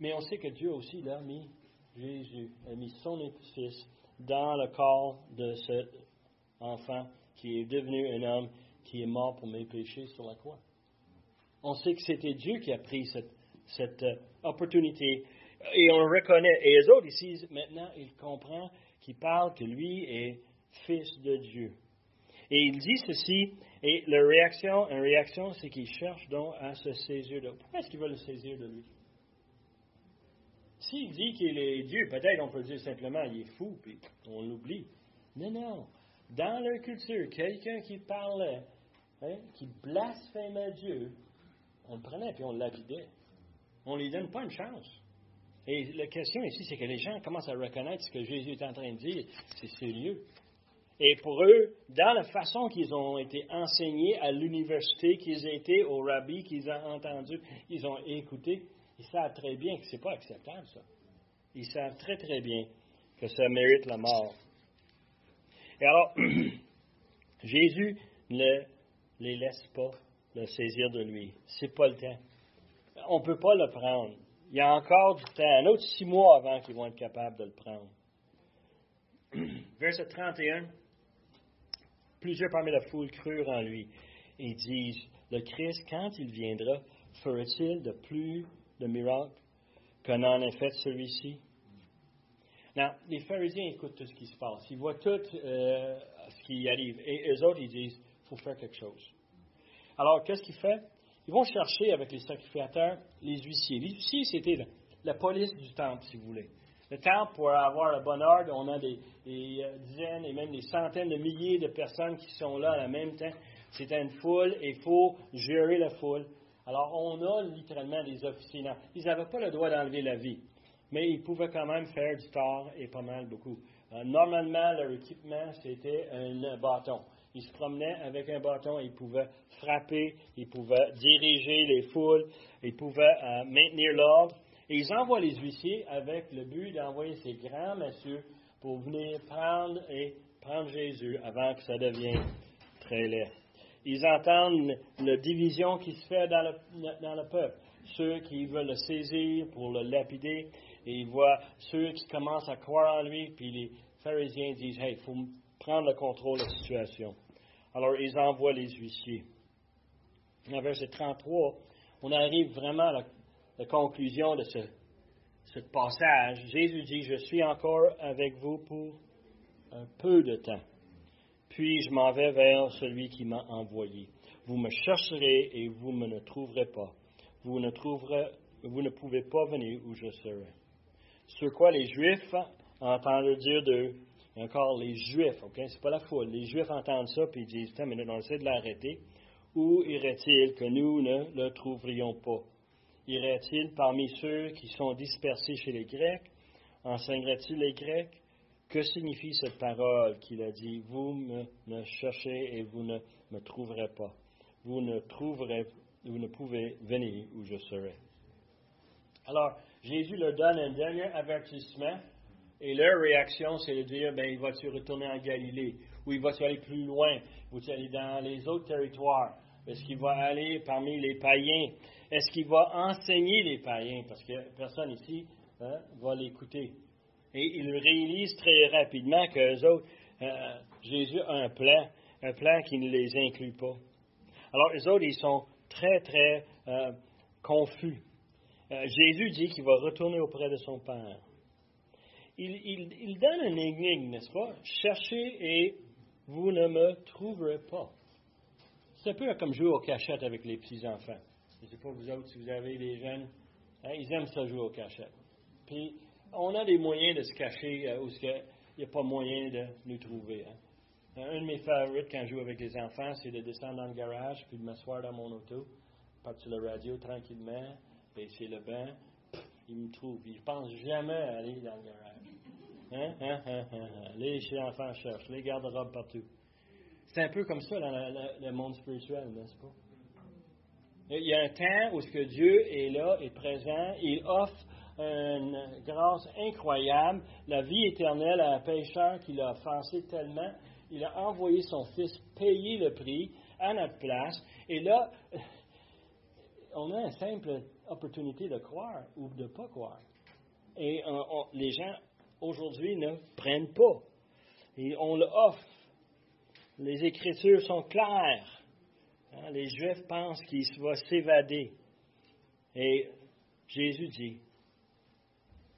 Mais on sait que Dieu aussi l'a mis Jésus, a mis son fils dans le corps de cet enfant qui est devenu un homme qui est mort pour mes péchés sur la croix. On sait que c'était Dieu qui a pris cette, cette euh, opportunité et on le reconnaît. Et les autres ici, maintenant, ils comprennent qu'il parle que lui est fils de Dieu. Et il dit ceci, et la réaction, réaction, c'est qu'il cherche donc à se saisir de Pourquoi est-ce qu'il veut le saisir de lui? S'il dit qu'il est Dieu, peut-être on peut dire simplement il est fou, puis on l'oublie. Non, non. Dans leur culture, quelqu'un qui parlait Hein, qui blasphémait Dieu, on le prenait et on l'avidait. On ne lui donne pas une chance. Et la question ici, c'est que les gens commencent à reconnaître ce que Jésus est en train de dire. C'est sérieux. Et pour eux, dans la façon qu'ils ont été enseignés à l'université, qu'ils étaient au rabbi, qu'ils ont entendu, ils ont écouté, ils savent très bien que ce n'est pas acceptable, ça. Ils savent très, très bien que ça mérite la mort. Et alors, [CLEARS THROAT] Jésus ne les laisse pas le saisir de lui. C'est pas le temps. On ne peut pas le prendre. Il y a encore du temps, un autre six mois avant qu'ils vont être capables de le prendre. [CLEARS THROAT] Verset 31. Plusieurs parmi la foule crurent en lui et disent, le Christ, quand il viendra, ferait-il de plus de miracles qu'en en a fait celui-ci? Les pharisiens écoutent tout ce qui se passe. Ils voient tout euh, ce qui arrive. Et eux autres, ils disent, il faut faire quelque chose. Alors, qu'est-ce qu'ils font? Ils vont chercher avec les sacrificateurs les huissiers. Les huissiers, c'était la, police du temple, si vous voulez. Le temple, pour avoir le bon ordre, on a des, euh, dizaines et même des centaines de milliers de personnes qui sont là en même temps. C'est une foule et il faut gérer la foule. Alors, on a littéralement des officiers. ils n'avaient pas le droit d'enlever la vie mais ils pouvaient quand même faire du tort et pas mal beaucoup. Euh, normalement, leur équipement, c'était un bâton. Ils se promenaient avec un bâton, ils pouvaient frapper, ils pouvaient diriger les foules, ils pouvaient euh, maintenir l'ordre. Et ils envoient les huissiers avec le but d'envoyer ces grands messieurs pour venir prendre et prendre Jésus avant que ça devienne très laid. Ils entendent la division qui se fait dans le, peuple. Ceux qui veulent le saisir pour le lapider, et il voit ceux qui commencent à croire en lui, puis les pharisiens disent, hey, il faut prendre le contrôle de la situation. Alors ils envoient les huissiers. En verset 33, on arrive vraiment à la, conclusion de ce, passage. Jésus dit, je suis encore avec vous pour un peu de temps. Puis je m'en vais vers celui qui m'a envoyé. Vous me chercherez et vous ne me trouverez pas. Vous ne, trouverez, vous ne pouvez pas venir où je serai. Sur quoi les Juifs entendent dire d'eux, encore les Juifs, ok, c'est pas la foule, les Juifs entendent ça puis ils disent, mais on essaie de l'arrêter. Où irait-il que nous ne le trouverions pas? Irait-il parmi ceux qui sont dispersés chez les Grecs? Enseignerait-il les Grecs? Que signifie cette parole qu'il a dit, vous me, cherchez et vous ne me trouverez pas? Vous ne trouverez, vous ne pouvez venir où je serai. Alors, Jésus leur donne un dernier avertissement et leur réaction, c'est de dire, ben, il va-tu retourner en Galilée? Ou il va-tu aller plus loin? Ou il aller dans les autres territoires? Est-ce qu'il va aller parmi les païens? Est-ce qu'il va enseigner les païens? Parce que personne ici hein, va l'écouter. Et ils réalisent très rapidement que autres, euh, Jésus a un plan, un plan qui ne les inclut pas. Alors, les autres, ils sont très, très euh, confus. Euh, Jésus dit qu'il va retourner auprès de son Père. Il, donne un énigme, n'est-ce pas? Cherchez et vous ne me trouverez pas. C'est un peu comme jouer aux cachettes avec les petits-enfants. Je ne sais pas vous autres si vous avez des jeunes. Hein, ils aiment ça jouer aux cachettes. Puis, on a des moyens de se cacher euh, où il n'y a pas moyen de nous trouver. Hein. Un de mes favoris quand je joue avec les enfants, c'est de descendre dans le garage puis de m'asseoir dans mon auto, partir la radio tranquillement, c'est le bain, il me trouve. Il ne pense jamais à aller dans le garage. Hein? Hein? hein les enfants cherchent, les garde-robes partout. C'est un peu comme ça dans le, monde spirituel, n'est-ce pas? Il y a un temps où ce que Dieu est là, est présent, il offre une grâce incroyable, la vie éternelle à un pécheur qui l'a offensé tellement, il a envoyé son Fils payer le prix à notre place, et là, [LAUGHS] on a un simple opportunité de croire ou de ne pas croire. Et euh, les gens aujourd'hui ne prennent pas. Et on le offre. Les Écritures sont claires. Hein, les Juifs pensent qu'il va s'évader. Et Jésus dit,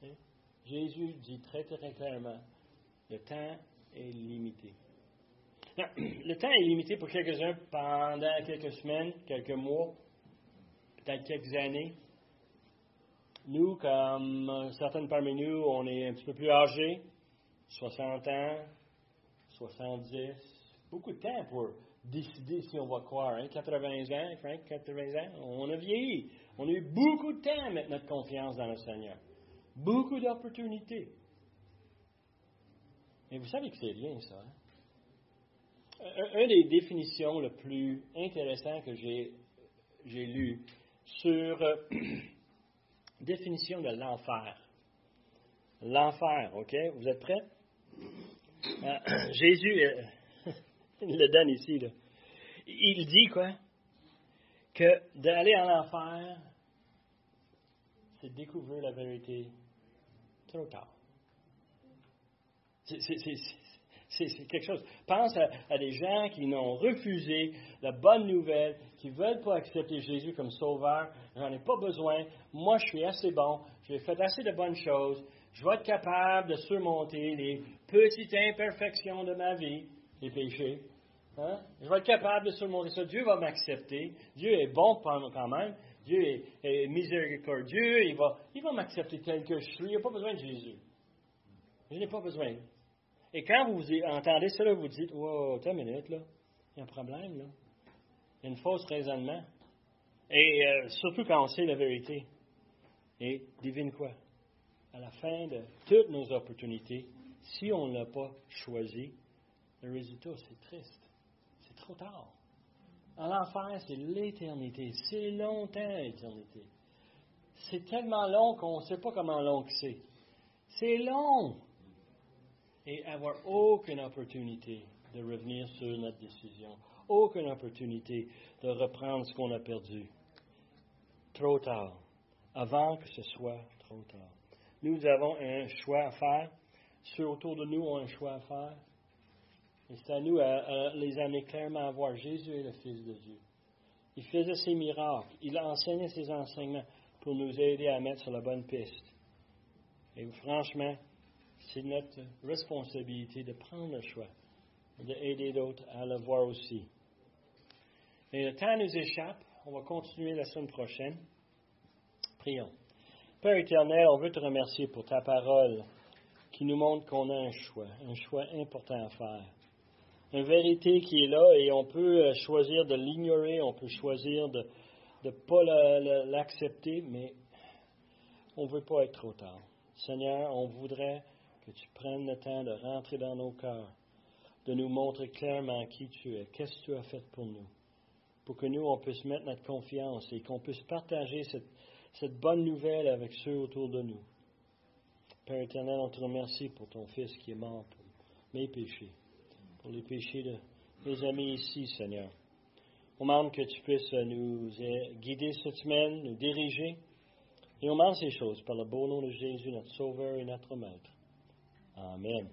hein, Jésus dit très très clairement, le temps est limité. le temps est limité pour quelques-uns pendant quelques semaines, quelques mois, peut-être quelques années. Nous, comme certaines parmi nous, on est un petit peu plus âgés, 60 ans, 70, beaucoup de temps pour décider si on va croire. 80 hein. ans, Frank, 80 ans, on a vieilli. On a eu beaucoup de temps à mettre notre confiance dans le Seigneur. Beaucoup d'opportunités. Et vous savez que c'est bien ça. Hein? Une des définitions les plus intéressantes que j'ai, lues sur euh, [CLEARS THROAT] Définition de l'enfer. L'enfer, OK? Vous êtes prêts? Euh, [CLEARS THROAT] Jésus, euh, le donne ici. Il dit quoi? Que d'aller en enfer, c'est découvrir la vérité trop tard. C'est quelque chose. Pense à, des gens qui n'ont refusé la bonne nouvelle, qui ne veulent pas accepter Jésus comme sauveur. J'en ai pas besoin. Moi, je suis assez bon. J'ai fait assez de bonnes choses. Je vais être capable de surmonter les petites imperfections de ma vie, les péchés. Hein? Je vais être capable de surmonter ça. Dieu va m'accepter. Dieu est bon quand même. Dieu est, miséricordieux. Il va, il va m'accepter tel que je suis. Il n'y a pas besoin de Jésus. Je n'ai pas besoin. Et quand vous entendez cela, vous dites Wow, t'as une minute, là. Il y a un problème, là. Il y a une fausse raisonnement. Et euh, surtout quand on sait la vérité. Et devine quoi? À la fin de toutes nos opportunités, si on ne l'a pas choisi, le résultat, c'est triste. C'est trop tard. En l'enfer, c'est l'éternité. C'est longtemps, l'éternité. C'est tellement long qu'on ne sait pas comment long c'est. C'est long et avoir aucune opportunité de revenir sur notre décision, aucune opportunité de reprendre ce qu'on a perdu. Trop tard, avant que ce soit trop tard. Nous avons un choix à faire. Ceux autour de nous ont un choix à faire. Et c'est à nous à, les amener clairement à voir Jésus est le Fils de Dieu. Il faisait ses miracles. Il a enseigné ses enseignements pour nous aider à mettre sur la bonne piste. Et franchement, c'est notre responsabilité de prendre le choix, d'aider d'autres à le voir aussi. Et le temps nous échappe. On va continuer la semaine prochaine. Prions. Père éternel, on veut te remercier pour ta parole qui nous montre qu'on a un choix, un choix important à faire. Une vérité qui est là et on peut choisir de l'ignorer, on peut choisir de ne pas l'accepter, mais on ne veut pas être trop tard. Seigneur, on voudrait que tu prennes le temps de rentrer dans nos cœurs, de nous montrer clairement qui tu es, qu'est-ce que tu as fait pour nous, pour que nous, on puisse mettre notre confiance et qu'on puisse partager cette, cette bonne nouvelle avec ceux autour de nous. Père éternel, on te remercie pour ton Fils qui est mort pour mes péchés, pour les péchés de mes amis ici, Seigneur. On demande que tu puisses nous guider cette semaine, nous diriger. Et on demande ces choses par le beau nom de Jésus, notre Sauveur et notre Maître. Amen.